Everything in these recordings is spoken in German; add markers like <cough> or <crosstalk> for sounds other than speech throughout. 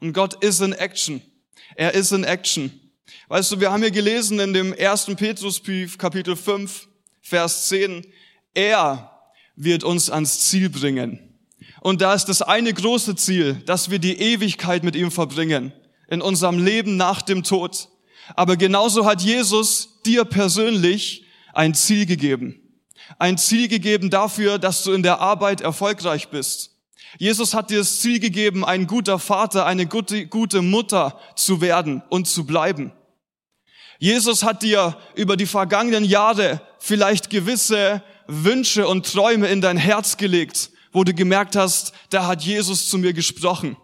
Und Gott ist in Action. Er ist in Action. Weißt du, wir haben hier gelesen in dem ersten Petrusbrief, Kapitel 5, Vers 10, er wird uns ans Ziel bringen. Und da ist das eine große Ziel, dass wir die Ewigkeit mit ihm verbringen, in unserem Leben nach dem Tod. Aber genauso hat Jesus dir persönlich ein Ziel gegeben. Ein Ziel gegeben dafür, dass du in der Arbeit erfolgreich bist. Jesus hat dir das Ziel gegeben, ein guter Vater, eine gute, gute Mutter zu werden und zu bleiben. Jesus hat dir über die vergangenen Jahre vielleicht gewisse Wünsche und Träume in dein Herz gelegt, wo du gemerkt hast, da hat Jesus zu mir gesprochen.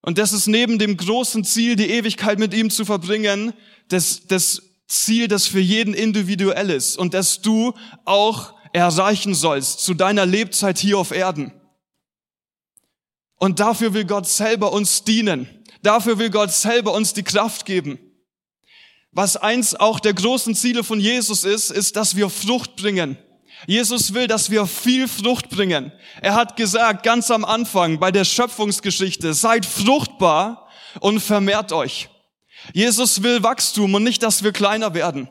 Und das ist neben dem großen Ziel, die Ewigkeit mit ihm zu verbringen, das, das Ziel, das für jeden individuell ist und das du auch erreichen sollst zu deiner Lebzeit hier auf Erden. Und dafür will Gott selber uns dienen. Dafür will Gott selber uns die Kraft geben. Was eins auch der großen Ziele von Jesus ist, ist, dass wir Frucht bringen. Jesus will, dass wir viel Frucht bringen. Er hat gesagt, ganz am Anfang bei der Schöpfungsgeschichte, seid fruchtbar und vermehrt euch. Jesus will Wachstum und nicht, dass wir kleiner werden.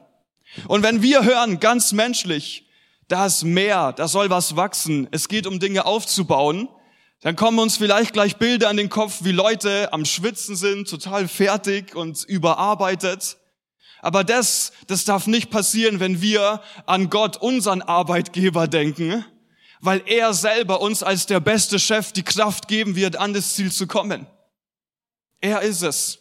Und wenn wir hören, ganz menschlich, da ist mehr, da soll was wachsen, es geht um Dinge aufzubauen, dann kommen uns vielleicht gleich Bilder an den Kopf, wie Leute am Schwitzen sind, total fertig und überarbeitet. Aber das, das darf nicht passieren, wenn wir an Gott, unseren Arbeitgeber, denken, weil er selber uns als der beste Chef die Kraft geben wird, an das Ziel zu kommen. Er ist es.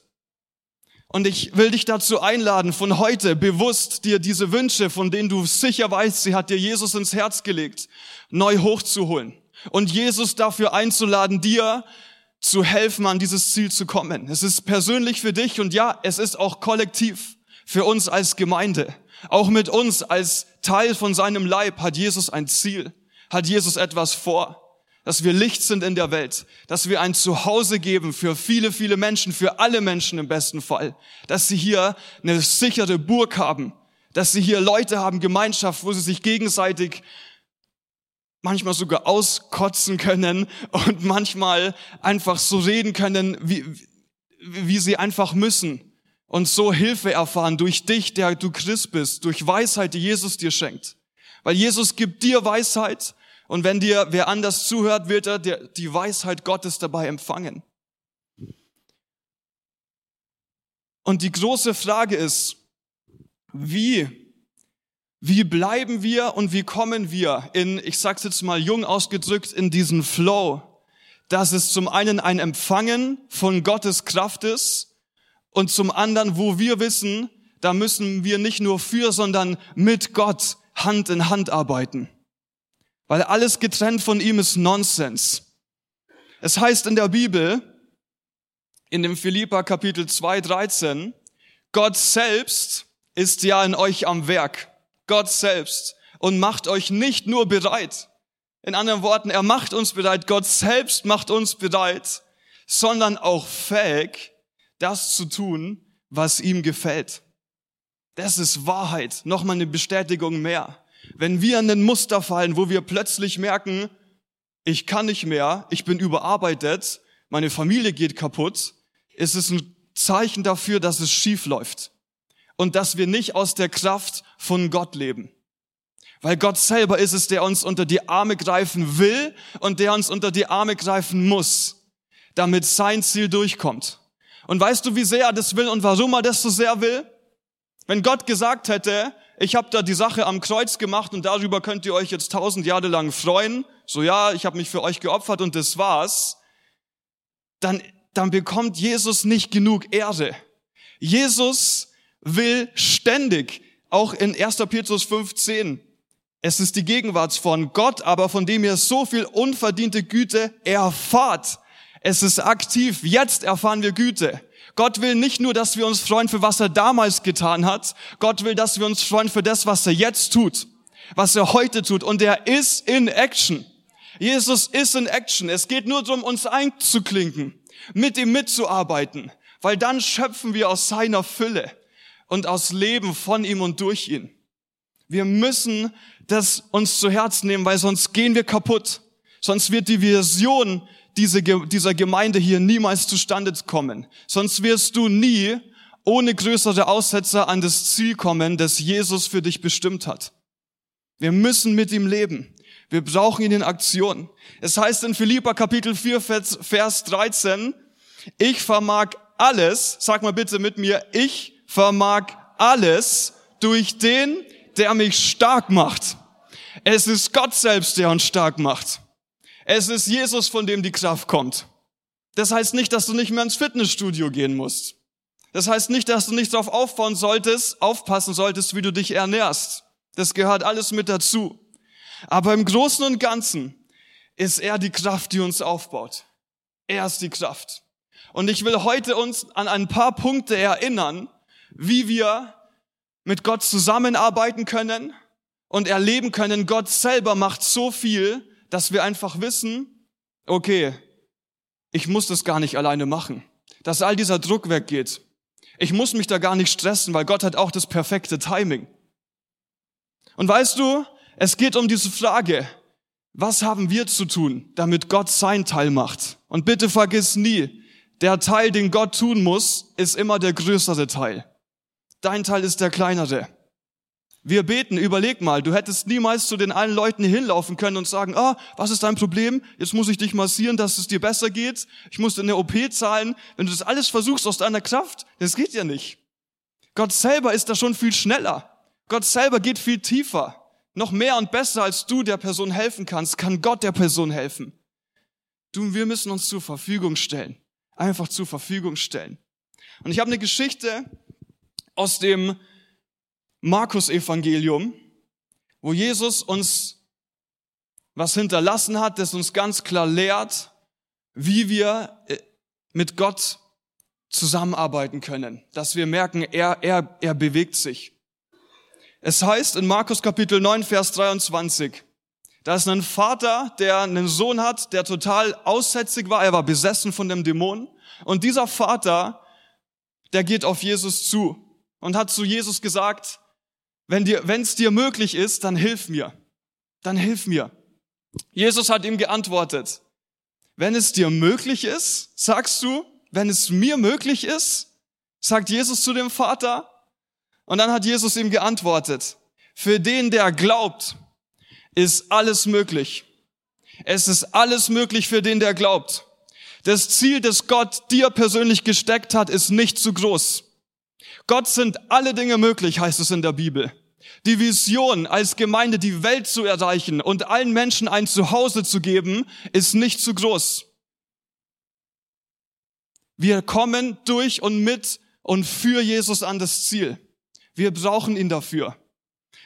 Und ich will dich dazu einladen, von heute bewusst dir diese Wünsche, von denen du sicher weißt, sie hat dir Jesus ins Herz gelegt, neu hochzuholen. Und Jesus dafür einzuladen, dir zu helfen, an dieses Ziel zu kommen. Es ist persönlich für dich und ja, es ist auch kollektiv für uns als Gemeinde. Auch mit uns als Teil von seinem Leib hat Jesus ein Ziel, hat Jesus etwas vor, dass wir Licht sind in der Welt, dass wir ein Zuhause geben für viele, viele Menschen, für alle Menschen im besten Fall, dass sie hier eine sichere Burg haben, dass sie hier Leute haben, Gemeinschaft, wo sie sich gegenseitig manchmal sogar auskotzen können und manchmal einfach so reden können, wie, wie sie einfach müssen und so Hilfe erfahren durch dich, der du Christ bist, durch Weisheit, die Jesus dir schenkt. Weil Jesus gibt dir Weisheit und wenn dir wer anders zuhört, wird er die Weisheit Gottes dabei empfangen. Und die große Frage ist, wie, wie bleiben wir und wie kommen wir in, ich sag's jetzt mal jung ausgedrückt, in diesen Flow, dass es zum einen ein Empfangen von Gottes Kraft ist, und zum anderen, wo wir wissen, da müssen wir nicht nur für, sondern mit Gott Hand in Hand arbeiten. Weil alles getrennt von ihm ist Nonsens. Es heißt in der Bibel, in dem Philippa Kapitel 2, 13, Gott selbst ist ja in euch am Werk. Gott selbst. Und macht euch nicht nur bereit. In anderen Worten, er macht uns bereit. Gott selbst macht uns bereit, sondern auch fähig, das zu tun, was ihm gefällt. Das ist Wahrheit. Nochmal eine Bestätigung mehr. Wenn wir in den Muster fallen, wo wir plötzlich merken, ich kann nicht mehr, ich bin überarbeitet, meine Familie geht kaputt, ist es ein Zeichen dafür, dass es schief läuft und dass wir nicht aus der Kraft von Gott leben. Weil Gott selber ist es, der uns unter die Arme greifen will und der uns unter die Arme greifen muss, damit sein Ziel durchkommt. Und weißt du, wie sehr er das will und warum er das so sehr will? Wenn Gott gesagt hätte, ich habe da die Sache am Kreuz gemacht und darüber könnt ihr euch jetzt tausend Jahre lang freuen, so ja, ich habe mich für euch geopfert und das war's, dann, dann bekommt Jesus nicht genug Ehre. Jesus will ständig, auch in 1. Petrus 5.10, es ist die Gegenwart von Gott, aber von dem ihr so viel unverdiente Güte erfahrt. Es ist aktiv. Jetzt erfahren wir Güte. Gott will nicht nur, dass wir uns freuen für was er damals getan hat. Gott will, dass wir uns freuen für das, was er jetzt tut, was er heute tut. Und er ist in Action. Jesus ist in Action. Es geht nur darum, uns einzuklinken, mit ihm mitzuarbeiten, weil dann schöpfen wir aus seiner Fülle und aus Leben von ihm und durch ihn. Wir müssen das uns zu Herzen nehmen, weil sonst gehen wir kaputt. Sonst wird die Vision diese, dieser Gemeinde hier niemals zustande kommen. Sonst wirst du nie ohne größere Aussetzer an das Ziel kommen, das Jesus für dich bestimmt hat. Wir müssen mit ihm leben. Wir brauchen ihn in Aktion. Es heißt in Philippa Kapitel 4, Vers 13, ich vermag alles, sag mal bitte mit mir, ich vermag alles durch den, der mich stark macht. Es ist Gott selbst, der uns stark macht. Es ist Jesus, von dem die Kraft kommt. Das heißt nicht, dass du nicht mehr ins Fitnessstudio gehen musst. Das heißt nicht, dass du nicht darauf aufbauen solltest, aufpassen solltest, wie du dich ernährst. Das gehört alles mit dazu. Aber im Großen und Ganzen ist er die Kraft, die uns aufbaut. Er ist die Kraft. Und ich will heute uns an ein paar Punkte erinnern, wie wir mit Gott zusammenarbeiten können und erleben können, Gott selber macht so viel, dass wir einfach wissen, okay, ich muss das gar nicht alleine machen, dass all dieser Druck weggeht. Ich muss mich da gar nicht stressen, weil Gott hat auch das perfekte Timing. Und weißt du, es geht um diese Frage, was haben wir zu tun, damit Gott sein Teil macht? Und bitte vergiss nie, der Teil, den Gott tun muss, ist immer der größere Teil. Dein Teil ist der kleinere. Wir beten, überleg mal, du hättest niemals zu den allen Leuten hinlaufen können und sagen, ah, was ist dein Problem? Jetzt muss ich dich massieren, dass es dir besser geht. Ich muss dir eine OP zahlen. Wenn du das alles versuchst aus deiner Kraft, das geht ja nicht. Gott selber ist da schon viel schneller. Gott selber geht viel tiefer. Noch mehr und besser als du der Person helfen kannst, kann Gott der Person helfen. Du wir müssen uns zur Verfügung stellen. Einfach zur Verfügung stellen. Und ich habe eine Geschichte aus dem Markus-Evangelium, wo Jesus uns was hinterlassen hat, das uns ganz klar lehrt, wie wir äh, mit Gott zusammenarbeiten können, dass wir merken, er, er, er bewegt sich. Es heißt in Markus Kapitel 9, Vers 23, da ist ein Vater, der einen Sohn hat, der total aussätzig war, er war besessen von dem Dämon. Und dieser Vater, der geht auf Jesus zu und hat zu Jesus gesagt, wenn dir, wenn es dir möglich ist, dann hilf mir. Dann hilf mir. Jesus hat ihm geantwortet, wenn es dir möglich ist, sagst du, wenn es mir möglich ist, sagt Jesus zu dem Vater. Und dann hat Jesus ihm geantwortet, für den, der glaubt, ist alles möglich. Es ist alles möglich für den, der glaubt. Das Ziel, das Gott dir persönlich gesteckt hat, ist nicht zu groß. Gott sind alle Dinge möglich, heißt es in der Bibel. Die Vision, als Gemeinde die Welt zu erreichen und allen Menschen ein Zuhause zu geben, ist nicht zu groß. Wir kommen durch und mit und für Jesus an das Ziel. Wir brauchen ihn dafür.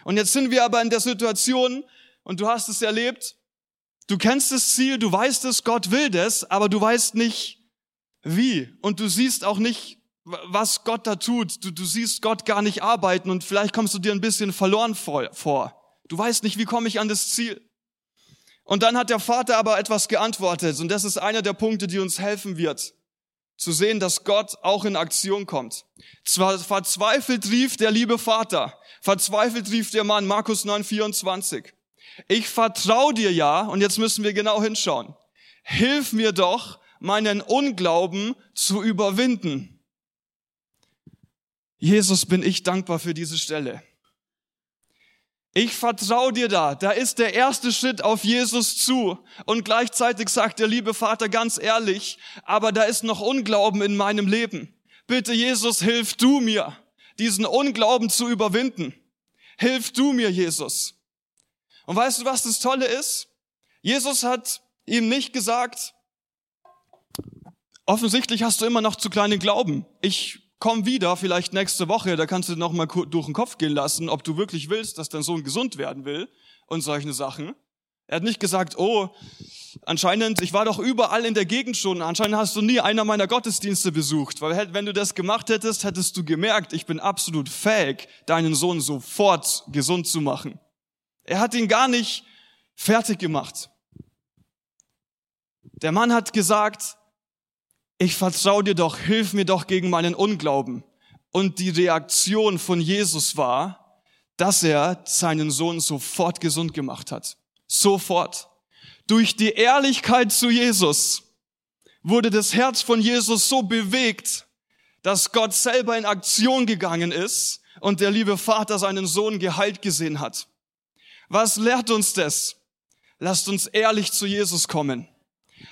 Und jetzt sind wir aber in der Situation, und du hast es erlebt, du kennst das Ziel, du weißt es, Gott will das, aber du weißt nicht wie. Und du siehst auch nicht, was Gott da tut. Du, du siehst Gott gar nicht arbeiten und vielleicht kommst du dir ein bisschen verloren vor. Du weißt nicht, wie komme ich an das Ziel. Und dann hat der Vater aber etwas geantwortet und das ist einer der Punkte, die uns helfen wird, zu sehen, dass Gott auch in Aktion kommt. Zwar verzweifelt rief der liebe Vater, verzweifelt rief der Mann, Markus 9, 24. Ich vertraue dir ja, und jetzt müssen wir genau hinschauen. Hilf mir doch, meinen Unglauben zu überwinden. Jesus, bin ich dankbar für diese Stelle. Ich vertraue dir da. Da ist der erste Schritt auf Jesus zu. Und gleichzeitig sagt der liebe Vater ganz ehrlich, aber da ist noch Unglauben in meinem Leben. Bitte Jesus, hilf du mir, diesen Unglauben zu überwinden. Hilf du mir, Jesus. Und weißt du, was das Tolle ist? Jesus hat ihm nicht gesagt, offensichtlich hast du immer noch zu kleinen Glauben. Ich komm wieder, vielleicht nächste Woche, da kannst du noch mal durch den Kopf gehen lassen, ob du wirklich willst, dass dein Sohn gesund werden will und solche Sachen. Er hat nicht gesagt, oh, anscheinend, ich war doch überall in der Gegend schon, anscheinend hast du nie einer meiner Gottesdienste besucht, weil wenn du das gemacht hättest, hättest du gemerkt, ich bin absolut fähig, deinen Sohn sofort gesund zu machen. Er hat ihn gar nicht fertig gemacht. Der Mann hat gesagt, ich vertraue dir doch, hilf mir doch gegen meinen Unglauben. Und die Reaktion von Jesus war, dass er seinen Sohn sofort gesund gemacht hat. Sofort. Durch die Ehrlichkeit zu Jesus wurde das Herz von Jesus so bewegt, dass Gott selber in Aktion gegangen ist und der liebe Vater seinen Sohn geheilt gesehen hat. Was lehrt uns das? Lasst uns ehrlich zu Jesus kommen.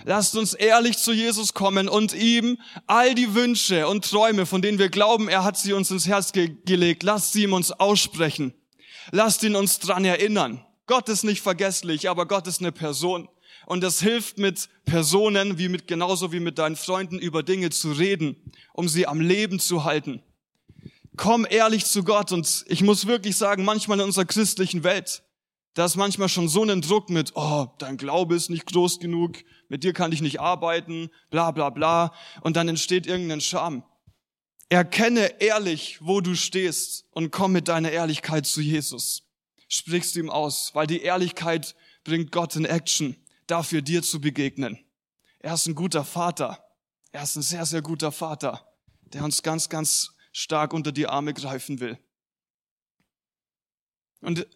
Lasst uns ehrlich zu Jesus kommen und ihm all die Wünsche und Träume, von denen wir glauben, er hat sie uns ins Herz ge gelegt, lasst sie ihm uns aussprechen. Lasst ihn uns dran erinnern. Gott ist nicht vergesslich, aber Gott ist eine Person. Und es hilft mit Personen, wie mit, genauso wie mit deinen Freunden über Dinge zu reden, um sie am Leben zu halten. Komm ehrlich zu Gott und ich muss wirklich sagen, manchmal in unserer christlichen Welt, da ist manchmal schon so ein Druck mit, oh, dein Glaube ist nicht groß genug, mit dir kann ich nicht arbeiten, bla bla bla. Und dann entsteht irgendein Scham. Erkenne ehrlich, wo du stehst und komm mit deiner Ehrlichkeit zu Jesus. Sprichst ihm aus, weil die Ehrlichkeit bringt Gott in Action, dafür dir zu begegnen. Er ist ein guter Vater. Er ist ein sehr, sehr guter Vater, der uns ganz, ganz stark unter die Arme greifen will. Und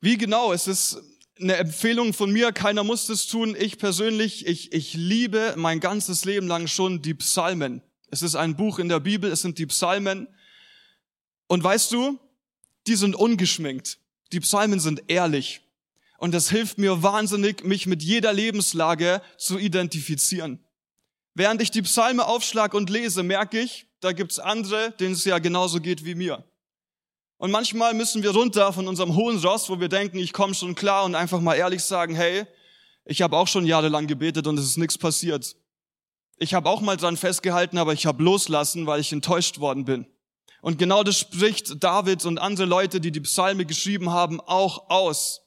wie genau? Es ist eine Empfehlung von mir, keiner muss das tun. Ich persönlich, ich, ich liebe mein ganzes Leben lang schon die Psalmen. Es ist ein Buch in der Bibel, es sind die Psalmen. Und weißt du, die sind ungeschminkt. Die Psalmen sind ehrlich. Und das hilft mir wahnsinnig, mich mit jeder Lebenslage zu identifizieren. Während ich die Psalme aufschlag und lese, merke ich, da gibt's andere, denen es ja genauso geht wie mir. Und manchmal müssen wir runter von unserem hohen Ross, wo wir denken, ich komme schon klar und einfach mal ehrlich sagen, hey, ich habe auch schon jahrelang gebetet und es ist nichts passiert. Ich habe auch mal dran festgehalten, aber ich habe loslassen, weil ich enttäuscht worden bin. Und genau das spricht David und andere Leute, die die Psalme geschrieben haben, auch aus.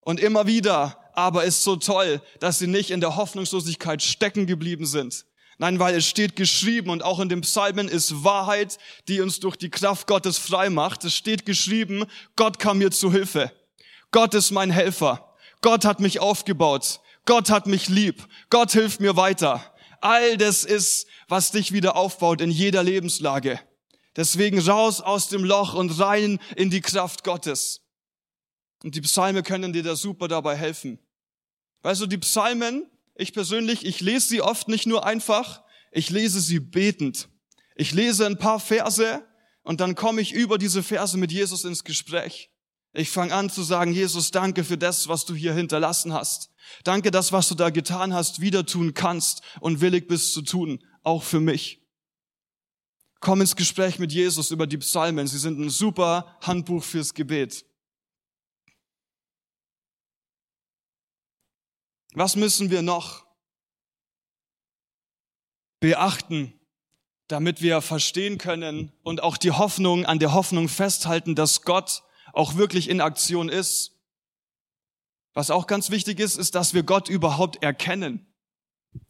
Und immer wieder, aber ist so toll, dass sie nicht in der Hoffnungslosigkeit stecken geblieben sind, Nein, weil es steht geschrieben und auch in den Psalmen ist Wahrheit, die uns durch die Kraft Gottes frei macht. Es steht geschrieben, Gott kam mir zu Hilfe. Gott ist mein Helfer. Gott hat mich aufgebaut. Gott hat mich lieb. Gott hilft mir weiter. All das ist, was dich wieder aufbaut in jeder Lebenslage. Deswegen raus aus dem Loch und rein in die Kraft Gottes. Und die Psalme können dir da super dabei helfen. Weißt du, die Psalmen, ich persönlich, ich lese sie oft nicht nur einfach, ich lese sie betend. Ich lese ein paar Verse und dann komme ich über diese Verse mit Jesus ins Gespräch. Ich fange an zu sagen, Jesus, danke für das, was du hier hinterlassen hast. Danke, das, was du da getan hast, wieder tun kannst und willig bist zu tun, auch für mich. Komm ins Gespräch mit Jesus über die Psalmen. Sie sind ein super Handbuch fürs Gebet. Was müssen wir noch beachten, damit wir verstehen können und auch die Hoffnung an der Hoffnung festhalten, dass Gott auch wirklich in Aktion ist? Was auch ganz wichtig ist, ist, dass wir Gott überhaupt erkennen.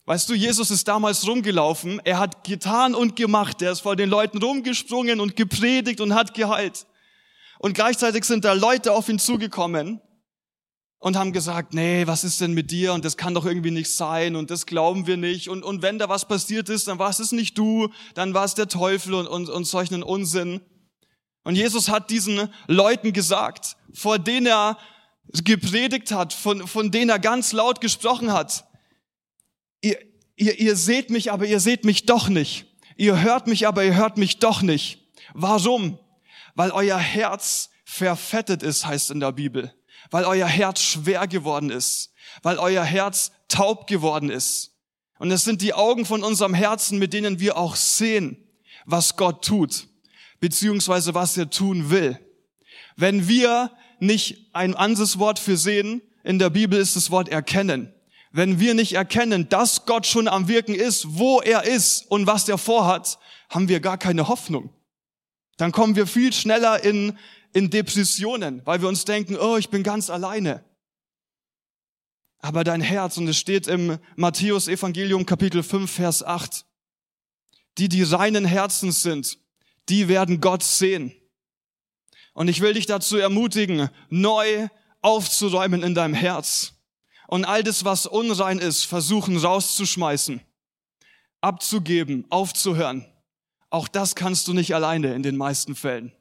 Weißt du, Jesus ist damals rumgelaufen, er hat getan und gemacht, er ist vor den Leuten rumgesprungen und gepredigt und hat geheilt. Und gleichzeitig sind da Leute auf ihn zugekommen und haben gesagt, nee, was ist denn mit dir? Und das kann doch irgendwie nicht sein und das glauben wir nicht. Und, und wenn da was passiert ist, dann war es nicht du, dann war es der Teufel und, und, und solchen Unsinn. Und Jesus hat diesen Leuten gesagt, vor denen er gepredigt hat, von, von denen er ganz laut gesprochen hat, ihr, ihr, ihr seht mich, aber ihr seht mich doch nicht. Ihr hört mich, aber ihr hört mich doch nicht. Warum? Weil euer Herz verfettet ist, heißt in der Bibel weil euer Herz schwer geworden ist, weil euer Herz taub geworden ist. Und es sind die Augen von unserem Herzen, mit denen wir auch sehen, was Gott tut, beziehungsweise was er tun will. Wenn wir nicht ein anderes Wort für sehen, in der Bibel ist das Wort erkennen. Wenn wir nicht erkennen, dass Gott schon am Wirken ist, wo er ist und was er vorhat, haben wir gar keine Hoffnung. Dann kommen wir viel schneller in in Depressionen, weil wir uns denken, oh, ich bin ganz alleine. Aber dein Herz, und es steht im Matthäus Evangelium Kapitel 5, Vers 8, die, die reinen Herzens sind, die werden Gott sehen. Und ich will dich dazu ermutigen, neu aufzuräumen in deinem Herz und all das, was unrein ist, versuchen rauszuschmeißen, abzugeben, aufzuhören. Auch das kannst du nicht alleine in den meisten Fällen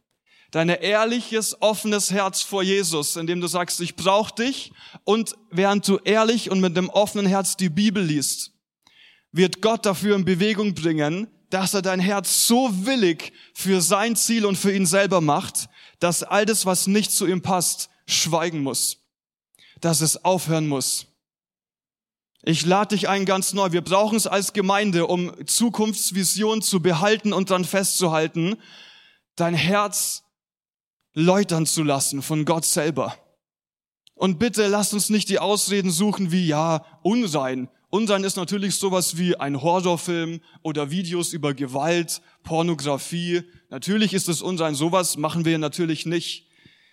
dein ehrliches, offenes Herz vor Jesus, indem du sagst, ich brauche dich und während du ehrlich und mit dem offenen Herz die Bibel liest, wird Gott dafür in Bewegung bringen, dass er dein Herz so willig für sein Ziel und für ihn selber macht, dass all das, was nicht zu ihm passt, schweigen muss, dass es aufhören muss. Ich lade dich ein ganz neu. Wir brauchen es als Gemeinde, um Zukunftsvision zu behalten und dann festzuhalten, dein Herz läutern zu lassen von Gott selber. Und bitte lasst uns nicht die Ausreden suchen wie, ja, unrein. Unrein ist natürlich sowas wie ein Horrorfilm oder Videos über Gewalt, Pornografie. Natürlich ist es unrein. Sowas machen wir natürlich nicht.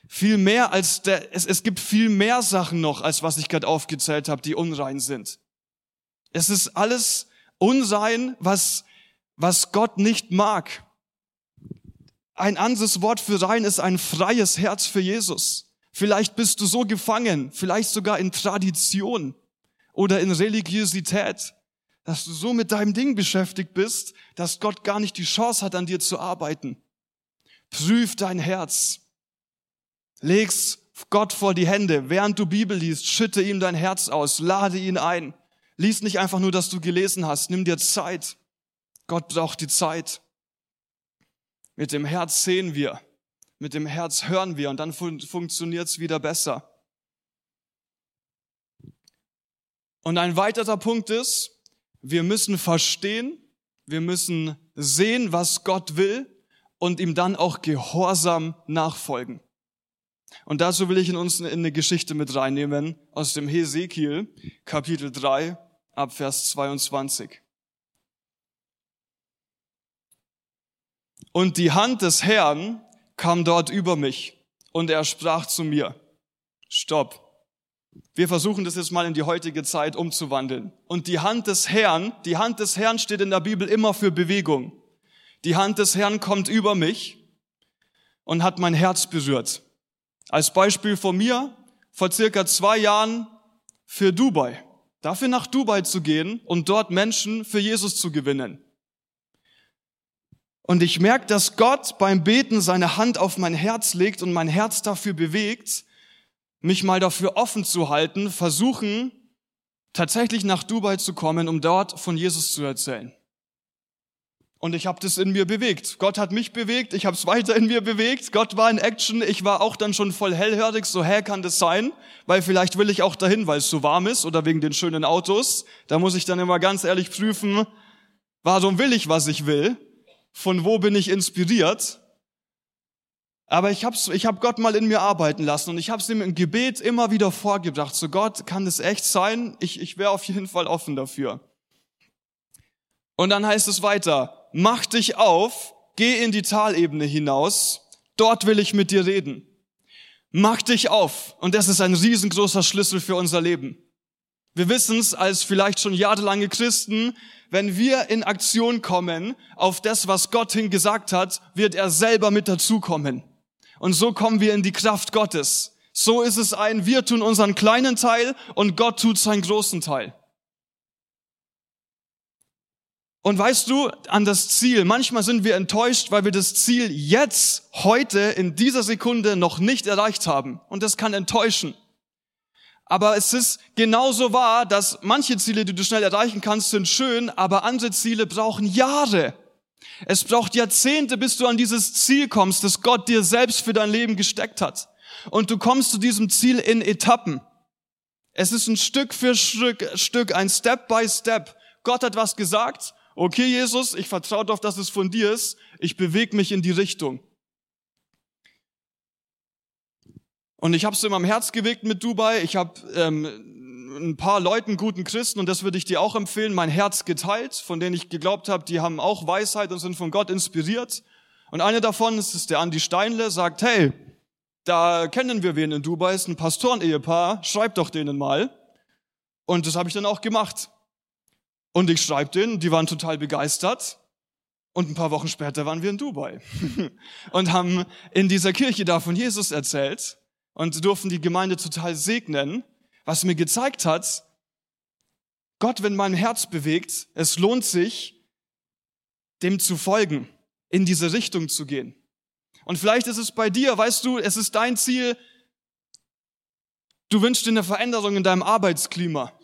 Viel mehr als der, es, es gibt viel mehr Sachen noch, als was ich gerade aufgezählt habe, die unrein sind. Es ist alles Unsein, was, was Gott nicht mag. Ein anderes Wort für rein ist ein freies Herz für Jesus. Vielleicht bist du so gefangen, vielleicht sogar in Tradition oder in Religiosität, dass du so mit deinem Ding beschäftigt bist, dass Gott gar nicht die Chance hat, an dir zu arbeiten. Prüf dein Herz. Leg's Gott vor die Hände. Während du Bibel liest, schütte ihm dein Herz aus, lade ihn ein. Lies nicht einfach nur, dass du gelesen hast. Nimm dir Zeit. Gott braucht die Zeit. Mit dem Herz sehen wir. Mit dem Herz hören wir und dann fun funktioniert's wieder besser. Und ein weiterer Punkt ist, wir müssen verstehen, wir müssen sehen, was Gott will und ihm dann auch gehorsam nachfolgen. Und dazu will ich in uns in eine Geschichte mit reinnehmen aus dem Hesekiel, Kapitel 3, ab Vers 22. Und die Hand des Herrn kam dort über mich und er sprach zu mir, stopp. Wir versuchen das jetzt mal in die heutige Zeit umzuwandeln. Und die Hand des Herrn, die Hand des Herrn steht in der Bibel immer für Bewegung. Die Hand des Herrn kommt über mich und hat mein Herz berührt. Als Beispiel von mir, vor circa zwei Jahren für Dubai. Dafür nach Dubai zu gehen und dort Menschen für Jesus zu gewinnen. Und ich merke, dass Gott beim Beten seine Hand auf mein Herz legt und mein Herz dafür bewegt, mich mal dafür offen zu halten, versuchen, tatsächlich nach Dubai zu kommen, um dort von Jesus zu erzählen. Und ich habe das in mir bewegt. Gott hat mich bewegt, ich habe es weiter in mir bewegt. Gott war in Action, ich war auch dann schon voll hellhörig, so hä kann das sein? Weil vielleicht will ich auch dahin, weil es so warm ist oder wegen den schönen Autos. Da muss ich dann immer ganz ehrlich prüfen, warum will ich, was ich will? Von wo bin ich inspiriert? Aber ich habe ich hab Gott mal in mir arbeiten lassen und ich habe es ihm im Gebet immer wieder vorgebracht. So Gott, kann das echt sein? Ich, ich wäre auf jeden Fall offen dafür. Und dann heißt es weiter, mach dich auf, geh in die Talebene hinaus, dort will ich mit dir reden. Mach dich auf. Und das ist ein riesengroßer Schlüssel für unser Leben. Wir wissen es als vielleicht schon jahrelange Christen, wenn wir in Aktion kommen auf das, was Gott hingesagt hat, wird er selber mit dazukommen. Und so kommen wir in die Kraft Gottes. So ist es ein, wir tun unseren kleinen Teil und Gott tut seinen großen Teil. Und weißt du, an das Ziel, manchmal sind wir enttäuscht, weil wir das Ziel jetzt, heute, in dieser Sekunde noch nicht erreicht haben. Und das kann enttäuschen. Aber es ist genauso wahr, dass manche Ziele, die du schnell erreichen kannst, sind schön, aber andere Ziele brauchen Jahre. Es braucht Jahrzehnte, bis du an dieses Ziel kommst, das Gott dir selbst für dein Leben gesteckt hat. Und du kommst zu diesem Ziel in Etappen. Es ist ein Stück für Stück, Stück ein Step by Step. Gott hat was gesagt okay Jesus, ich vertraue darauf, dass es von dir ist, ich bewege mich in die Richtung. Und ich habe es in meinem Herz gewegt mit Dubai. Ich habe ähm, ein paar Leuten, guten Christen, und das würde ich dir auch empfehlen, mein Herz geteilt, von denen ich geglaubt habe, die haben auch Weisheit und sind von Gott inspiriert. Und eine davon ist, ist der Andi Steinle, sagt, hey, da kennen wir wen in Dubai, ist ein Pastoren-Ehepaar, schreib doch denen mal. Und das habe ich dann auch gemacht. Und ich schreibe denen, die waren total begeistert. Und ein paar Wochen später waren wir in Dubai <laughs> und haben in dieser Kirche da von Jesus erzählt und durften die Gemeinde total segnen, was mir gezeigt hat, Gott, wenn mein Herz bewegt, es lohnt sich, dem zu folgen, in diese Richtung zu gehen. Und vielleicht ist es bei dir, weißt du, es ist dein Ziel, du wünschst dir eine Veränderung in deinem Arbeitsklima.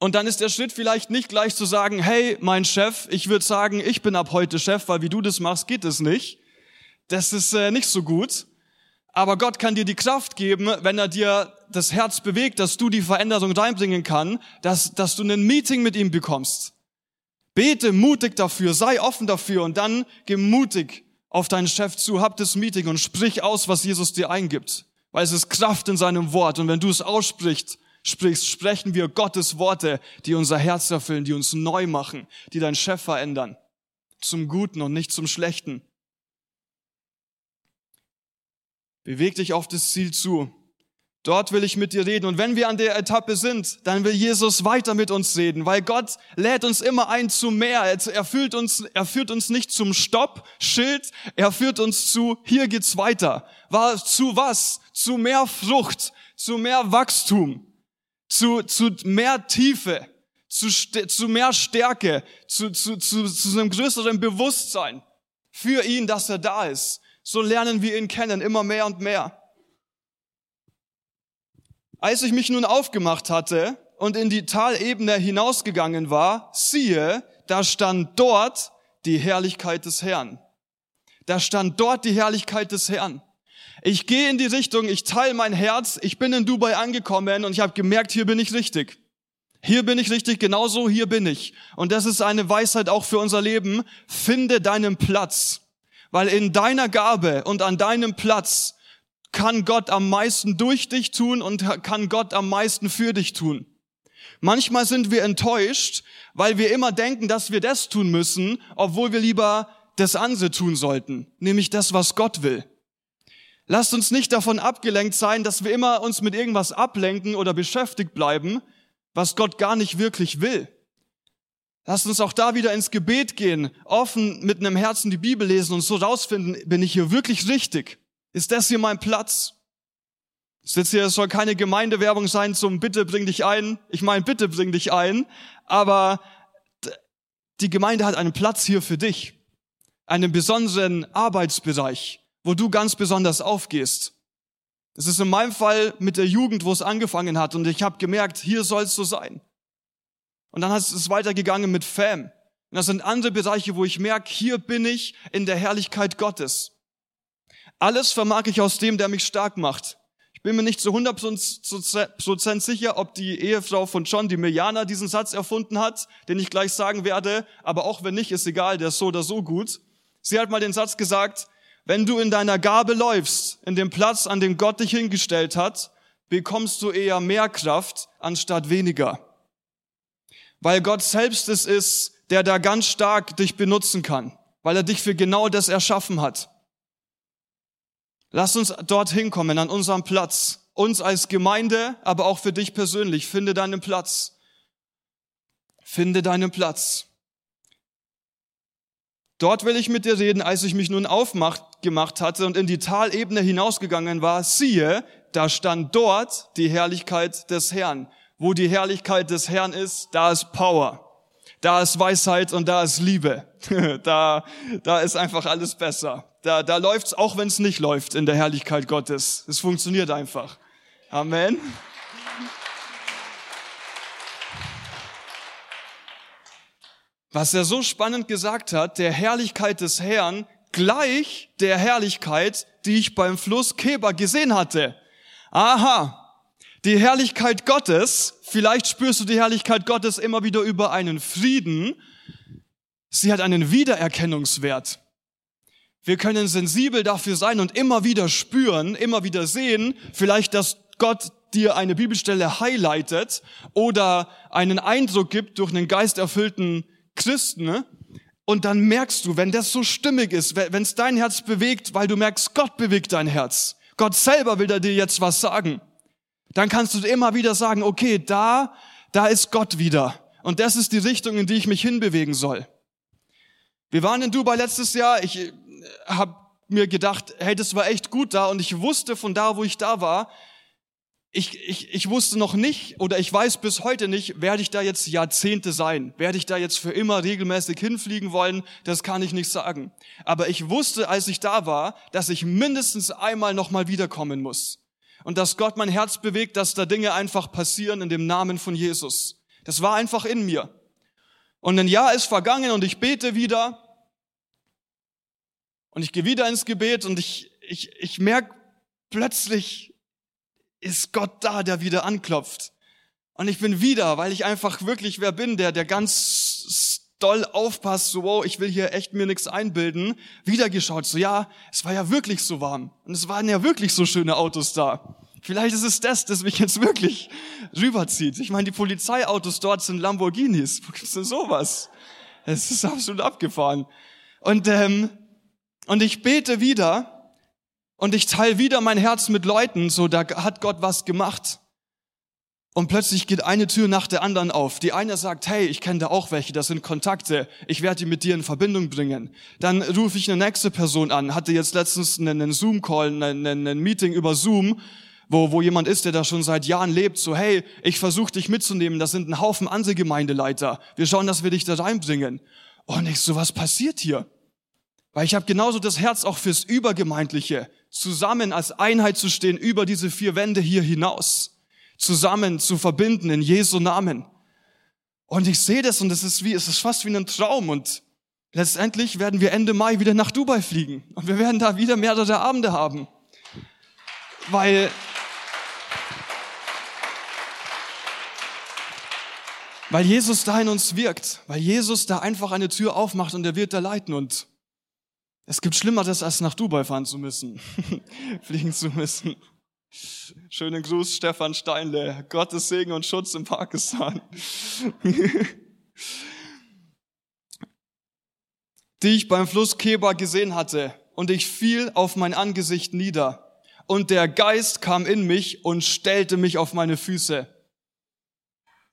Und dann ist der Schritt vielleicht nicht gleich zu sagen, hey, mein Chef, ich würde sagen, ich bin ab heute Chef, weil wie du das machst, geht es nicht. Das ist äh, nicht so gut. Aber Gott kann dir die Kraft geben, wenn er dir das Herz bewegt, dass du die Veränderung reinbringen kann, dass, dass du ein Meeting mit ihm bekommst. Bete mutig dafür, sei offen dafür und dann geh mutig auf deinen Chef zu, hab das Meeting und sprich aus, was Jesus dir eingibt. Weil es ist Kraft in seinem Wort und wenn du es aussprichst, sprichst, sprechen wir Gottes Worte, die unser Herz erfüllen, die uns neu machen, die deinen Chef verändern. Zum Guten und nicht zum Schlechten. Beweg dich auf das Ziel zu. Dort will ich mit dir reden. Und wenn wir an der Etappe sind, dann will Jesus weiter mit uns reden, weil Gott lädt uns immer ein zu mehr. Er führt uns, er führt uns nicht zum Stopp, Schild, er führt uns zu, hier geht's weiter. War zu was? Zu mehr Frucht, zu mehr Wachstum zu, zu mehr Tiefe, zu, zu mehr Stärke, zu, zu, zu, zu einem größeren Bewusstsein für ihn, dass er da ist. So lernen wir ihn kennen, immer mehr und mehr. Als ich mich nun aufgemacht hatte und in die Talebene hinausgegangen war, siehe, da stand dort die Herrlichkeit des Herrn. Da stand dort die Herrlichkeit des Herrn. Ich gehe in die Richtung, ich teile mein Herz, ich bin in Dubai angekommen und ich habe gemerkt, hier bin ich richtig. Hier bin ich richtig, genauso hier bin ich. Und das ist eine Weisheit auch für unser Leben. Finde deinen Platz. Weil in deiner Gabe und an deinem Platz kann Gott am meisten durch dich tun und kann Gott am meisten für dich tun. Manchmal sind wir enttäuscht, weil wir immer denken, dass wir das tun müssen, obwohl wir lieber das andere tun sollten, nämlich das, was Gott will. Lasst uns nicht davon abgelenkt sein, dass wir immer uns mit irgendwas ablenken oder beschäftigt bleiben, was Gott gar nicht wirklich will. Lasst uns auch da wieder ins Gebet gehen, offen mit einem Herzen die Bibel lesen und so rausfinden, bin ich hier wirklich richtig? Ist das hier mein Platz? Es hier, es soll keine Gemeindewerbung sein zum Bitte bring dich ein. Ich meine, bitte bring dich ein. Aber die Gemeinde hat einen Platz hier für dich. Einen besonderen Arbeitsbereich wo du ganz besonders aufgehst. Es ist in meinem Fall mit der Jugend, wo es angefangen hat und ich habe gemerkt, hier soll es so sein. Und dann ist es weitergegangen mit Fam. Und das sind andere Bereiche, wo ich merke, hier bin ich in der Herrlichkeit Gottes. Alles vermag ich aus dem, der mich stark macht. Ich bin mir nicht zu 100% sicher, ob die Ehefrau von John, die Miliana, diesen Satz erfunden hat, den ich gleich sagen werde, aber auch wenn nicht, ist egal, der ist so oder so gut. Sie hat mal den Satz gesagt, wenn du in deiner Gabe läufst, in dem Platz, an dem Gott dich hingestellt hat, bekommst du eher mehr Kraft anstatt weniger. Weil Gott selbst es ist, der da ganz stark dich benutzen kann, weil er dich für genau das erschaffen hat. Lass uns dorthin kommen, an unserem Platz. Uns als Gemeinde, aber auch für dich persönlich. Finde deinen Platz. Finde deinen Platz. Dort will ich mit dir reden, als ich mich nun aufgemacht hatte und in die Talebene hinausgegangen war. Siehe, da stand dort die Herrlichkeit des Herrn. Wo die Herrlichkeit des Herrn ist, da ist Power. Da ist Weisheit und da ist Liebe. <laughs> da, da ist einfach alles besser. Da, da läuft's, auch wenn es nicht läuft in der Herrlichkeit Gottes. Es funktioniert einfach. Amen. was er so spannend gesagt hat, der Herrlichkeit des Herrn gleich der Herrlichkeit, die ich beim Fluss Keber gesehen hatte. Aha, die Herrlichkeit Gottes, vielleicht spürst du die Herrlichkeit Gottes immer wieder über einen Frieden. Sie hat einen Wiedererkennungswert. Wir können sensibel dafür sein und immer wieder spüren, immer wieder sehen, vielleicht, dass Gott dir eine Bibelstelle highlightet oder einen Eindruck gibt durch einen geisterfüllten Christen? Und dann merkst du, wenn das so stimmig ist, wenn es dein Herz bewegt, weil du merkst, Gott bewegt dein Herz. Gott selber will dir jetzt was sagen. Dann kannst du immer wieder sagen, okay, da, da ist Gott wieder. Und das ist die Richtung, in die ich mich hinbewegen soll. Wir waren in Dubai letztes Jahr. Ich äh, habe mir gedacht, hey, das war echt gut da. Und ich wusste von da, wo ich da war, ich, ich, ich wusste noch nicht oder ich weiß bis heute nicht, werde ich da jetzt Jahrzehnte sein? Werde ich da jetzt für immer regelmäßig hinfliegen wollen? Das kann ich nicht sagen. Aber ich wusste, als ich da war, dass ich mindestens einmal nochmal wiederkommen muss. Und dass Gott mein Herz bewegt, dass da Dinge einfach passieren in dem Namen von Jesus. Das war einfach in mir. Und ein Jahr ist vergangen und ich bete wieder. Und ich gehe wieder ins Gebet und ich, ich, ich merke plötzlich, ist Gott da, der wieder anklopft. Und ich bin wieder, weil ich einfach wirklich wer bin, der, der ganz doll aufpasst, so, wow, ich will hier echt mir nichts einbilden, wieder geschaut, so, ja, es war ja wirklich so warm. Und es waren ja wirklich so schöne Autos da. Vielleicht ist es das, das mich jetzt wirklich rüberzieht. Ich meine, die Polizeiautos dort sind Lamborghinis. Wo gibt's denn sowas? Es ist absolut abgefahren. Und, ähm, und ich bete wieder und ich teile wieder mein Herz mit Leuten, so da hat Gott was gemacht. Und plötzlich geht eine Tür nach der anderen auf. Die eine sagt, hey, ich kenne da auch welche, das sind Kontakte, ich werde die mit dir in Verbindung bringen. Dann rufe ich eine nächste Person an, hatte jetzt letztens einen Zoom-Call, einen, einen Meeting über Zoom, wo, wo jemand ist, der da schon seit Jahren lebt, so, hey, ich versuche dich mitzunehmen, das sind ein Haufen Ansegemeindeleiter, wir schauen, dass wir dich da reinbringen. Und ich so, was passiert hier? Weil ich habe genauso das Herz auch fürs Übergemeindliche, zusammen als Einheit zu stehen über diese vier Wände hier hinaus zusammen zu verbinden in Jesu Namen. Und ich sehe das und es ist wie, es ist fast wie ein Traum und letztendlich werden wir Ende Mai wieder nach Dubai fliegen und wir werden da wieder mehrere Abende haben. Weil, weil Jesus da in uns wirkt, weil Jesus da einfach eine Tür aufmacht und er wird da leiten und es gibt Schlimmeres, als nach Dubai fahren zu müssen, <laughs> fliegen zu müssen. Schönen Gruß, Stefan Steinle. Gottes Segen und Schutz in Pakistan. <laughs> die ich beim Fluss Keba gesehen hatte. Und ich fiel auf mein Angesicht nieder. Und der Geist kam in mich und stellte mich auf meine Füße.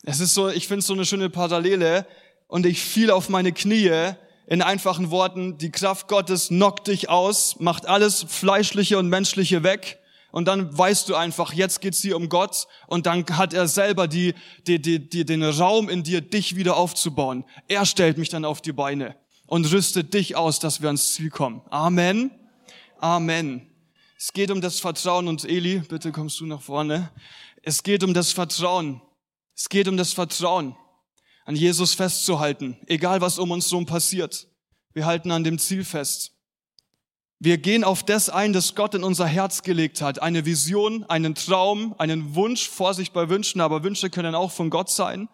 Es ist so, ich finde so eine schöne Parallele. Und ich fiel auf meine Knie. In einfachen Worten, die Kraft Gottes knockt dich aus, macht alles Fleischliche und Menschliche weg und dann weißt du einfach, jetzt geht's hier um Gott und dann hat er selber die, die, die, die, den Raum in dir, dich wieder aufzubauen. Er stellt mich dann auf die Beine und rüstet dich aus, dass wir ans Ziel kommen. Amen. Amen. Es geht um das Vertrauen und Eli, bitte kommst du nach vorne. Es geht um das Vertrauen. Es geht um das Vertrauen, an Jesus festzuhalten, egal was um uns herum passiert. Wir halten an dem Ziel fest. Wir gehen auf das ein, das Gott in unser Herz gelegt hat. Eine Vision, einen Traum, einen Wunsch, Vorsicht bei Wünschen, aber Wünsche können auch von Gott sein.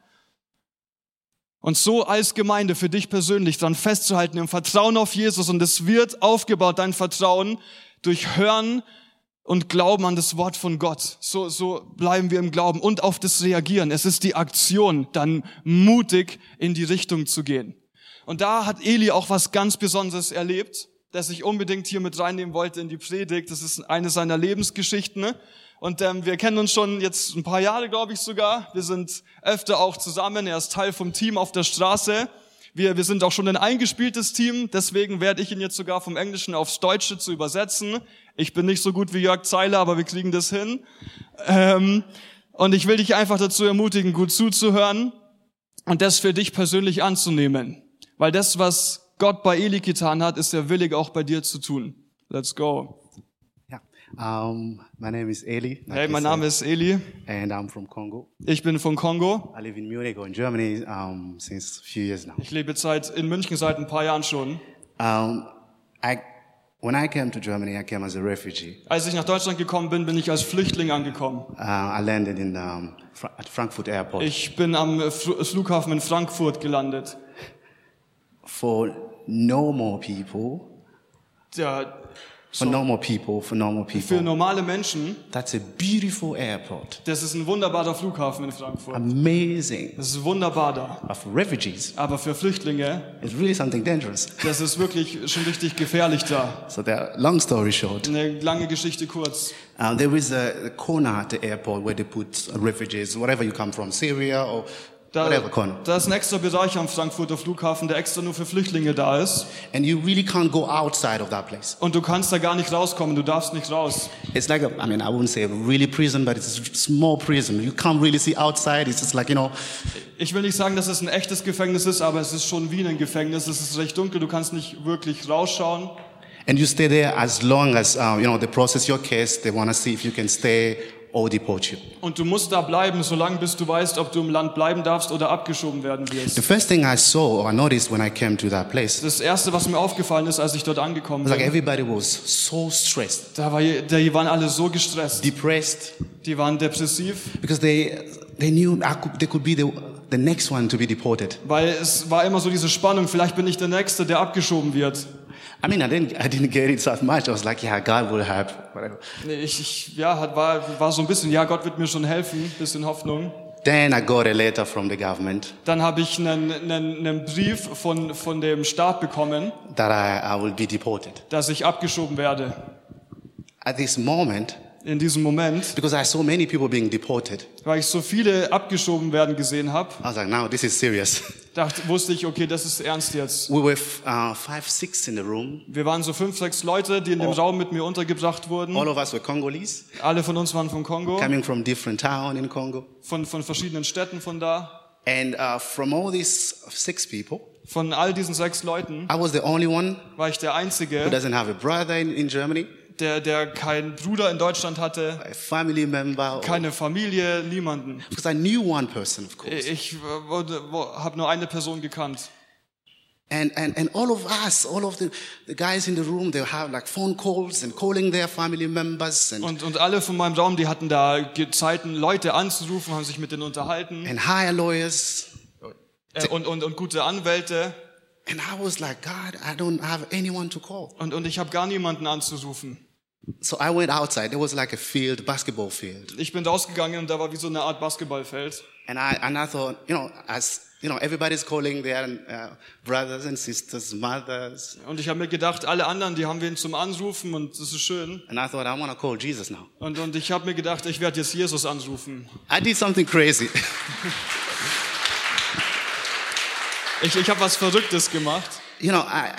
Und so als Gemeinde für dich persönlich dann festzuhalten im Vertrauen auf Jesus und es wird aufgebaut, dein Vertrauen durch Hören und Glauben an das Wort von Gott. So, so bleiben wir im Glauben und auf das Reagieren. Es ist die Aktion, dann mutig in die Richtung zu gehen. Und da hat Eli auch was ganz Besonderes erlebt das ich unbedingt hier mit reinnehmen wollte in die Predigt. Das ist eine seiner Lebensgeschichten. Ne? Und ähm, wir kennen uns schon jetzt ein paar Jahre, glaube ich sogar. Wir sind öfter auch zusammen. Er ist Teil vom Team auf der Straße. Wir, wir sind auch schon ein eingespieltes Team. Deswegen werde ich ihn jetzt sogar vom Englischen aufs Deutsche zu übersetzen. Ich bin nicht so gut wie Jörg Zeiler, aber wir kriegen das hin. Ähm, und ich will dich einfach dazu ermutigen, gut zuzuhören und das für dich persönlich anzunehmen. Weil das, was Gott bei Eli getan hat, ist er willig auch bei dir zu tun. Let's go. Um, my name is Eli. Like hey, mein Name ist Eli. And I'm from Congo. Ich bin von Kongo. I live in Munich in Germany um, since a few years now. Ich lebe seit in München seit ein paar Jahren schon. Um, I When I came to Germany, I came as a refugee. Als ich nach Deutschland gekommen bin, bin ich als Flüchtling angekommen. Uh, I landed in um, at Frankfurt Airport. Ich bin am Flughafen in Frankfurt gelandet. For normal people, ja, for normal people, for normal people. Für normale Menschen. That's a beautiful airport. Das ist ein wunderbarer Flughafen in Frankfurt. Amazing. Das ist wunderbar da. But for refugees, aber für Flüchtlinge, it's really something dangerous. Das ist wirklich schon richtig gefährlich da. So there, long story short. Eine lange Geschichte kurz. Um, there is a, a corner at the airport where they put refugees, wherever you come from, Syria or da, da ist ein extra Bereich am Frankfurter Flughafen, der extra nur für Flüchtlinge da ist. And you really can't go outside of that place. Und du kannst da gar nicht rauskommen, du darfst nicht raus. It's like a, I mean, I wouldn't say a really prison, but it's a small prison. You can't really see outside. It's just like, you know. Ich will nicht sagen, dass es ein echtes Gefängnis ist, aber es ist schon wie ein Gefängnis. Es ist recht dunkel, du kannst nicht wirklich rausschauen. And you stay there as long as, uh, you know, they process your case. They want to see if you can stay or. Und du musst da bleiben, solange bis du weißt, ob du im Land bleiben darfst oder abgeschoben werden wirst. The first thing I saw or noticed when I came to that place Das erste, was mir aufgefallen ist, als ich dort angekommen was like bin, everybody was so stressed, da, war, die waren alle so gestresst. depressed, Die waren depressiv, because they they knew I could, they could be the the next one to be deported. weil es war immer so diese Spannung, vielleicht bin ich der Nächste, der abgeschoben wird. I mean, I didn't I didn't get it that much. I was like, yeah, God will help. Whatever. Ich, ich, ja, war, war so ein bisschen, ja, Gott wird mir schon helfen, bisschen Hoffnung. Then I got a letter from the government Dann habe ich einen, einen, einen Brief von, von dem Staat bekommen, that I, I will be deported. dass ich abgeschoben werde. At this moment, In diesem Moment, because I saw many people being deported, weil ich so viele abgeschoben werden gesehen habe, I was like, now this is serious. <laughs> dachte, wusste ich, okay, das ist ernst jetzt. We were uh, five, six in the room. Wir waren so fünf, sechs Leute, die in dem Raum mit mir untergebracht wurden. All of us were Congolese, Alle von uns waren vom Kongo, coming from different town in Congo. von, von verschiedenen Städten von da. And uh, from all these six people, Von all diesen sechs Leuten I was the only one war ich der who Einzige, doesn't have a brother in, in Germany, der, der keinen Bruder in Deutschland hatte, keine Familie, niemanden. because I knew one person, of course. Ich habe nur eine Person gekannt. And, and, and all of us, all of the, the guys in the room, they have like phone calls and calling their family members and, Und, und alle von meinem Raum, die hatten da Zeiten, Leute anzurufen, haben sich mit denen unterhalten and hire lawyers. äh, und, und, und gute Anwälte. And I was like, God, I don't have anyone to call. Und, und ich habe gar niemanden anzurufen. So I went outside. There was like a field, basketball field. Ich bin rausgegangen und da war wie so eine Art Basketballfeld. And I, and I thought, you know, as, you know, everybody's calling their uh, brothers and sisters, mothers. Und ich habe mir gedacht, alle anderen, die haben wen zum Anrufen und das ist schön. And I thought, I want to call Jesus now. Und, und ich habe mir gedacht, ich werde jetzt Jesus anrufen. I did something crazy. <laughs> Ich, ich habe was Verrücktes gemacht. you know, I,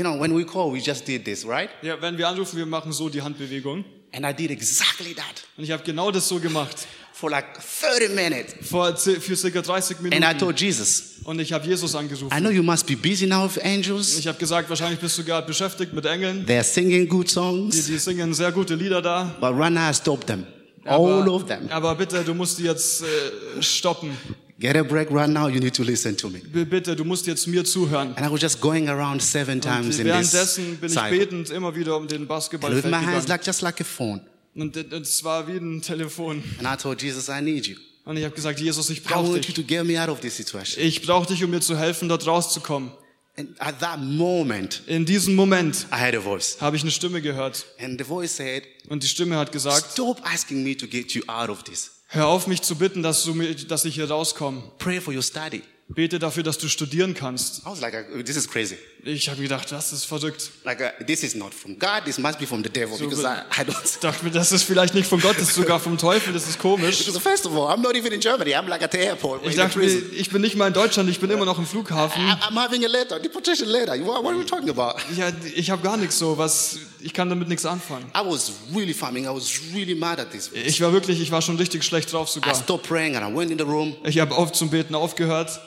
you know, when we call, we just did this, right? Ja, wenn wir anrufen, wir machen so die Handbewegung. And I did exactly that Und ich habe genau das so gemacht. for like 30 minutes. Vor, für circa 30 And I Minuten. told Jesus, Und ich habe Jesus I angerufen. know you must be busy now with angels. Ich habe gesagt, wahrscheinlich bist du gerade beschäftigt mit Engeln. They're singing good Die, songs, die singen sehr gute Lieder da. but right now I stop them. All of them. aber bitte, du musst die jetzt äh, stoppen. Get a break right now. You need to listen to me. Bitte, du musst jetzt mir zuhören. And I was just going around seven times in this Währenddessen bin ich cycle. betend immer wieder um den And with Basketballfeld my hands gegangen. like just like a phone. Und es war wie ein Telefon. And I told Jesus, I need you. Und ich habe gesagt, Jesus, ich I brauche want you dich. to get me out of this situation. Ich brauche dich, um mir zu helfen, dort rauszukommen. And at that moment, In diesem Moment I heard a voice. habe ich eine Stimme gehört. And the voice said, Und die Stimme hat gesagt, Stop asking me to get you out of this. Hör auf mich zu bitten, dass, du dass ich hier rauskomme. Pray for your study. Bete dafür, dass du studieren kannst. I was like, uh, this is crazy. Ich habe gedacht, das ist verrückt. Like, uh, this is not from God. This must be from the devil because I, I don't. <laughs> Dachte mir, das ist vielleicht nicht von Gott, das ist sogar vom Teufel, das ist komisch. Because first of all, I'm not even in Germany. I'm like at the airport. Ich dachte mir, ich bin nicht mal in Deutschland, ich bin immer noch im Flughafen. I- I'm having a letter, deportation letter. What, what are we talking about? Ja, ich habe gar nichts so, was ich kann damit nichts anfangen. I was really farming. I was really mad at this. Ich war wirklich, ich war schon richtig schlecht drauf I sogar. stopped praying and I went in the room. Ich habe auf zum Beten aufgehört.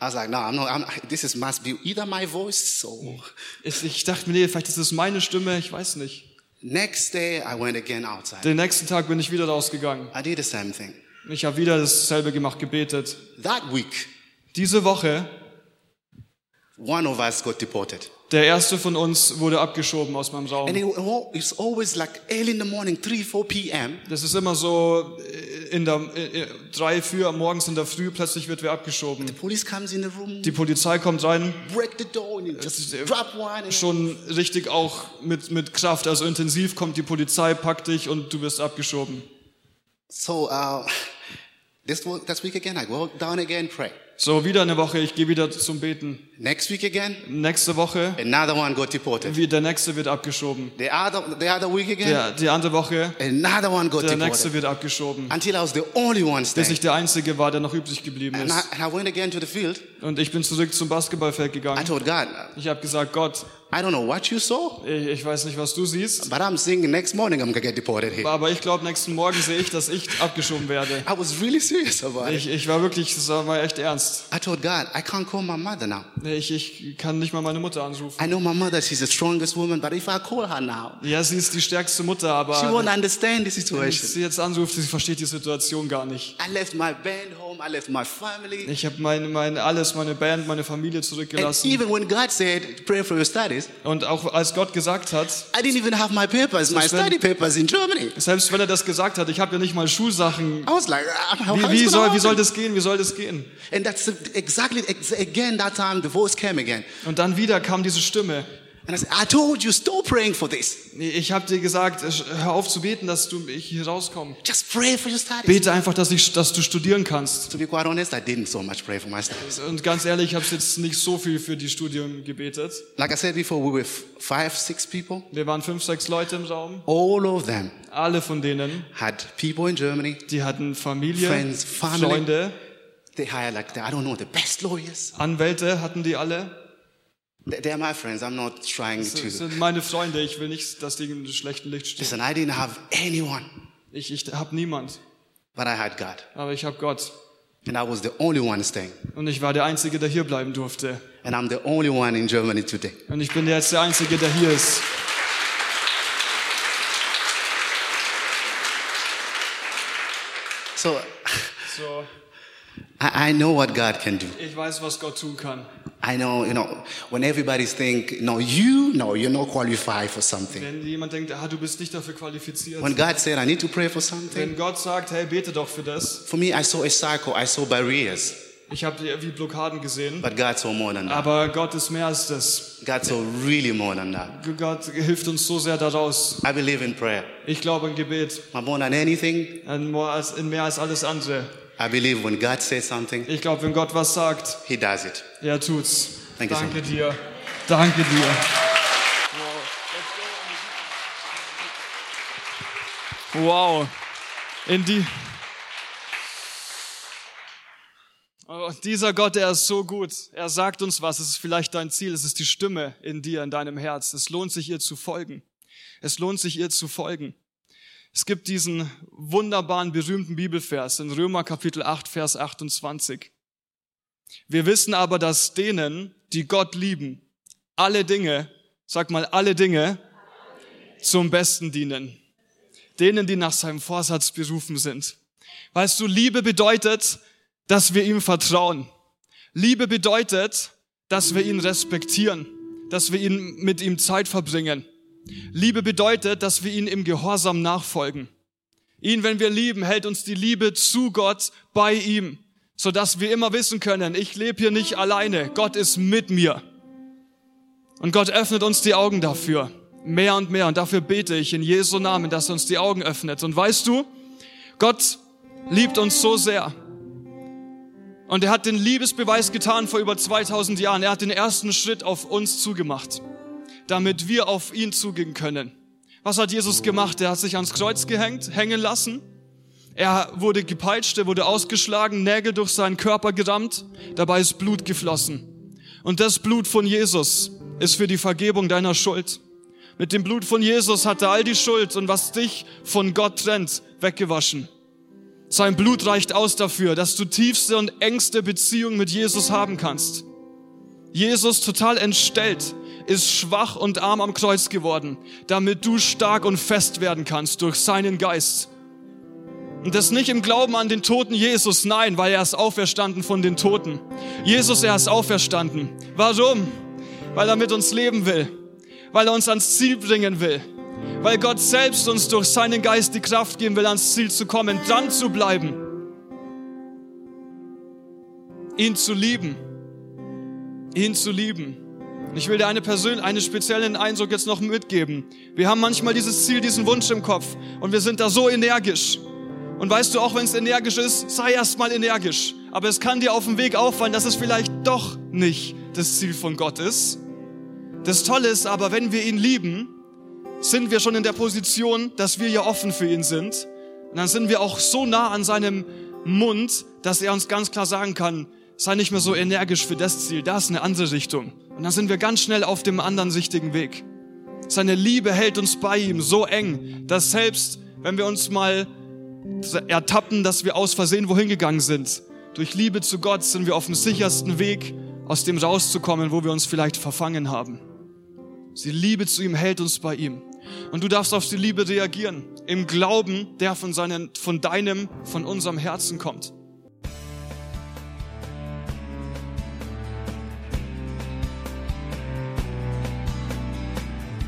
I was like, no, I'm not. I'm, this is must be either my voice or. Ich, ich dachte mir, nee, vielleicht ist es meine Stimme, ich weiß nicht. Next day, I went again outside. Den nächsten Tag bin ich wieder rausgegangen. I did the same thing. Ich habe wieder dasselbe gemacht, gebetet. That week, Diese Woche, one of us got deported. Der erste von uns wurde abgeschoben aus meinem And Raum. it, it's always like early in the morning, 3, 4 p.m. Das ist immer so äh, in der äh, äh, drei, vier morgens in der Früh, plötzlich wird wer abgeschoben. Police comes in the room, Die Polizei kommt rein, break the door, and just drop one. And schon richtig auch mit, mit Kraft, also intensiv kommt die Polizei, packt dich und du wirst abgeschoben. so uh, <laughs> this, this week again, I go down again, pray. So, wieder eine Woche, ich gehe wieder zum Beten. Next week again, Nächste Woche, another one got deported. wie der nächste wird abgeschoben. The other, the other week again, Der, die andere Woche, another one got der nächste deported. wird abgeschoben. Until I was the only one Bis staying. ich der Einzige war, der noch übrig geblieben And I, ist. and I went again to the field. Und ich bin zurück zum Basketballfeld I gegangen. told God, Ich habe gesagt, Gott, I don't know what you saw, ich, weiß nicht, was du siehst, but I'm thinking next morning I'm gonna get deported here. aber ich glaube, nächsten Morgen sehe ich, dass ich abgeschoben werde. I was really serious about it. Ich, ich war wirklich, das war mal echt ernst. I told God, I can't call my mother now. Ich, ich kann nicht mal meine Mutter anrufen. I know my mother, she's the strongest woman, but if I call her now, Ja, sie ist die stärkste Mutter, she aber won't understand the wenn ich situation. sie jetzt anrufe, sie versteht die Situation gar nicht. I left my band home, I left my family. Ich habe mein, mein alles, meine Band, meine Familie And zurückgelassen. even when God said, pray for your studies, Und auch als Gott gesagt hat, I didn't even have my papers, my Selbst wenn- study papers in Germany. selbst wenn er das gesagt hat, ich habe ja nicht mal Schulsachen. I was like, how, Wie, wie, soll, wie soll das gehen? Wie soll das gehen? And that's exactly, ex- again, that time the voice came again. Und dann wieder kam diese Stimme. And I said, I told you, stop praying for this. Ich habe dir gesagt, hör auf zu beten, dass du ich hier rauskomme. Just pray for your studies. Bete einfach, dass, ich, dass du studieren kannst. To be quite honest, I didn't so much pray for my studies. Und ganz ehrlich, ich habe jetzt nicht so viel für die Studium gebetet. Like I said before, we were five, six people. Wir waren fünf, sechs Leute im Raum. All of them Alle von denen, had people in Germany. die hatten Familie, Friends, family. Freunde, They hired like, the, I don't know, the best lawyers. Anwälte hatten die alle. They- They're my friends. I'm not trying Das to. sind meine Freunde. Ich will nicht, dass die in einem schlechten Licht stehen. Listen, I didn't have anyone, Ich, ich habe niemand, but I had God. aber ich habe Gott. And I was the only one staying. Und ich war der Einzige, der hier bleiben durfte. And I'm the only one in Germany today. Und ich bin jetzt der Einzige, der hier ist. So So, I, I know what God can do. ich weiß, was Gott tun kann. I know, you know, when everybody think, no, you, no, you're not qualified for something. Wenn jemand denkt, ah, du bist nicht dafür qualifiziert. When God said, I need to pray for something, Wenn Gott sagt, hey, bete doch für das. for me, I saw a cycle, I saw barriers, Ich habe wie Blockaden gesehen. but God saw more than that. Aber Gott ist mehr als das. God saw really more than that. Gott hilft uns so sehr daraus. I believe in prayer. Ich glaube in Gebet. More than anything. In mehr als alles andere. I believe when God says something, Ich glaube, wenn Gott was sagt, He does it. er tut's. Thank you so Danke dir. Danke dir. Wow. In die. Oh, dieser Gott, er ist so gut. Er sagt uns was. Es ist vielleicht dein Ziel. Es ist die Stimme in dir, in deinem Herz. Es lohnt sich, ihr zu folgen. Es lohnt sich, ihr zu folgen. Es gibt diesen wunderbaren, berühmten Bibelvers in Römer Kapitel 8, Vers 28. Wir wissen aber, dass denen, die Gott lieben, alle Dinge, sag mal, alle Dinge zum Besten dienen. Denen, die nach seinem Vorsatz berufen sind. Weißt du, Liebe bedeutet, dass wir ihm vertrauen. Liebe bedeutet, dass wir ihn respektieren, dass wir ihn mit ihm Zeit verbringen. Liebe bedeutet, dass wir ihn im Gehorsam nachfolgen. Ihn, wenn wir lieben, hält uns die Liebe zu Gott bei ihm, so dass wir immer wissen können, ich lebe hier nicht alleine, Gott ist mit mir. Und Gott öffnet uns die Augen dafür, mehr und mehr. Und dafür bete ich in Jesu Namen, dass er uns die Augen öffnet. Und weißt du, Gott liebt uns so sehr. Und er hat den Liebesbeweis getan vor über 2000 Jahren. Er hat den ersten Schritt auf uns zugemacht, damit wir auf ihn zugehen können. Was hat Jesus gemacht? Er hat sich ans Kreuz gehängt, hängen lassen. Er wurde gepeitscht, er wurde ausgeschlagen, Nägel durch seinen Körper gerammt, dabei ist Blut geflossen. Und das Blut von Jesus ist für die Vergebung deiner Schuld. Mit dem Blut von Jesus hat er all die Schuld und was dich von Gott trennt, weggewaschen. Sein Blut reicht aus dafür, dass du tiefste und engste Beziehung mit Jesus haben kannst. Jesus, total entstellt, ist schwach und arm am Kreuz geworden, damit du stark und fest werden kannst durch seinen Geist. Und das nicht im Glauben an den toten Jesus, nein, weil er ist auferstanden von den Toten. Jesus, er ist auferstanden. Warum? Weil er mit uns leben will, weil er uns ans Ziel bringen will, weil Gott selbst uns durch seinen Geist die Kraft geben will, ans Ziel zu kommen, dran zu bleiben, ihn zu lieben, ihn zu lieben. Ich will dir eine Persön einen speziellen Eindruck jetzt noch mitgeben. Wir haben manchmal dieses Ziel, diesen Wunsch im Kopf und wir sind da so energisch. Und weißt du, auch wenn es energisch ist, sei erst mal energisch. Aber es kann dir auf dem Weg auffallen, dass es vielleicht doch nicht das Ziel von Gott ist. Das Tolle ist aber, wenn wir ihn lieben, sind wir schon in der Position, dass wir ja offen für ihn sind. Und dann sind wir auch so nah an seinem Mund, dass er uns ganz klar sagen kann, sei nicht mehr so energisch für das Ziel, das ist eine andere Richtung. Und dann sind wir ganz schnell auf dem anderen sichtigen Weg. Seine Liebe hält uns bei ihm so eng, dass selbst wenn wir uns mal ertappen, dass wir aus Versehen wohin gegangen sind, durch Liebe zu Gott sind wir auf dem sichersten Weg, aus dem rauszukommen, wo wir uns vielleicht verfangen haben. Die Liebe zu ihm hält uns bei ihm. Und du darfst auf die Liebe reagieren, im Glauben, der von, seinen, von deinem, von unserem Herzen kommt.